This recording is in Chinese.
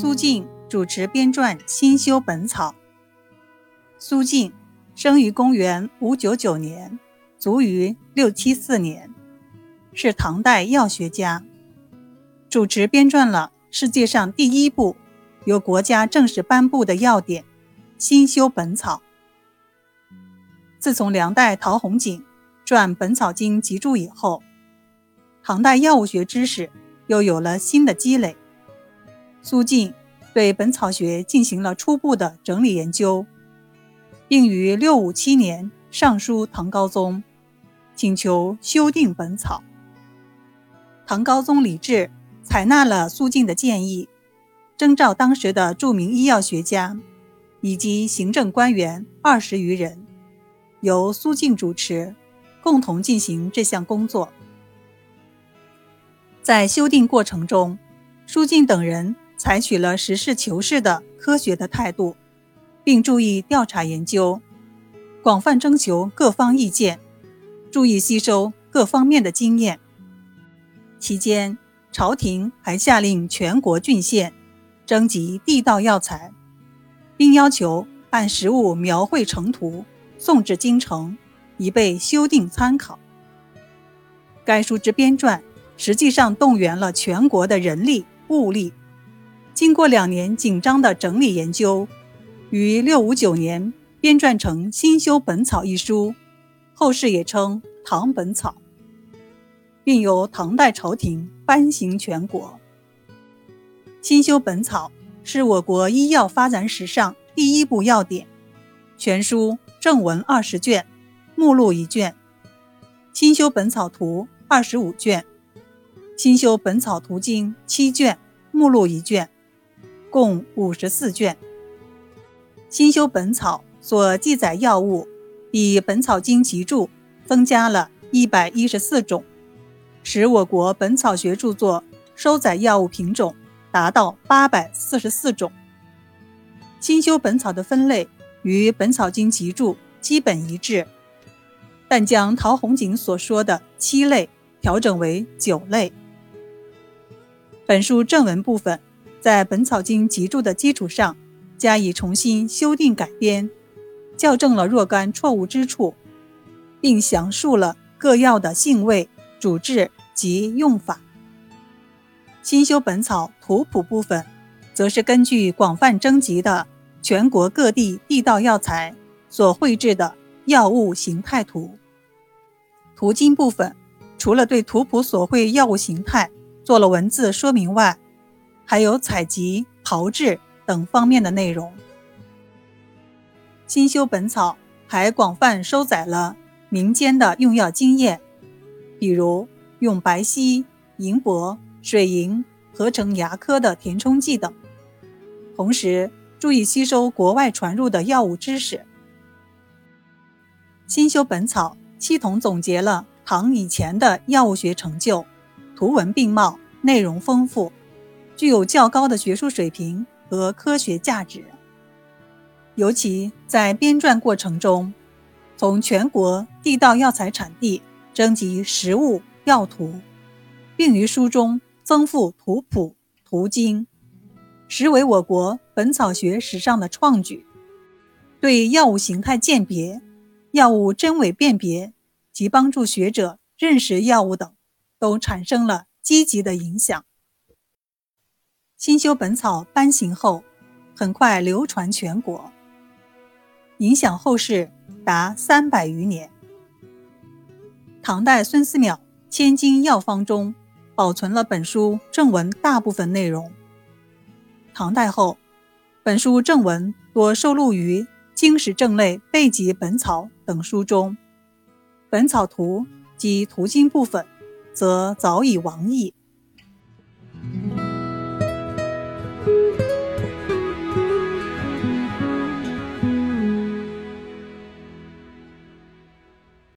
苏晋主持编撰新修本草。苏晋生于公元五九九年，卒于六七四年，是唐代药学家，主持编撰了世界上第一部由国家正式颁布的药典《新修本草》。自从梁代陶弘景撰《本草经集注》以后，唐代药物学知识又有了新的积累。苏晋对本草学进行了初步的整理研究，并于六五七年上书唐高宗，请求修订本草。唐高宗李治采纳了苏晋的建议，征召当时的著名医药学家以及行政官员二十余人。由苏晋主持，共同进行这项工作。在修订过程中，苏晋等人采取了实事求是的科学的态度，并注意调查研究，广泛征求各方意见，注意吸收各方面的经验。期间，朝廷还下令全国郡县征集地道药材，并要求按实物描绘成图。送至京城，以备修订参考。该书之编撰，实际上动员了全国的人力物力。经过两年紧张的整理研究，于六五九年编撰成《新修本草》一书，后世也称《唐本草》，并由唐代朝廷颁行全国。《新修本草》是我国医药发展史上第一部药典，全书。正文二十卷，目录一卷，《新修本草图》二十五卷，《新修本草图经》七卷，目录一卷，共五十四卷。《新修本草》所记载药物比《本草经集注》增加了一百一十四种，使我国本草学著作收载药物品种达到八百四十四种。《新修本草》的分类。与《本草经集注》基本一致，但将陶弘景所说的七类调整为九类。本书正文部分在《本草经集注》的基础上加以重新修订改编，校正了若干错误之处，并详述了各药的性味、主治及用法。新修本草图谱部分，则是根据广泛征集的。全国各地地道药材所绘制的药物形态图。图经部分，除了对图谱所绘药物形态做了文字说明外，还有采集、炮制等方面的内容。新修本草还广泛收载了民间的用药经验，比如用白皙、银箔、水银合成牙科的填充剂等，同时。注意吸收国外传入的药物知识。新修本草系统总结了唐以前的药物学成就，图文并茂，内容丰富，具有较高的学术水平和科学价值。尤其在编撰过程中，从全国地道药材产地征集实物药图，并于书中增附图谱图经。实为我国本草学史上的创举，对药物形态鉴别、药物真伪辨别及帮助学者认识药物等，都产生了积极的影响。新修本草颁行后，很快流传全国，影响后世达三百余年。唐代孙思邈《千金药方》中保存了本书正文大部分内容。唐代后，本书正文多收录于《经史正类备集本草》等书中，《本草图》及图经部分则早已亡佚。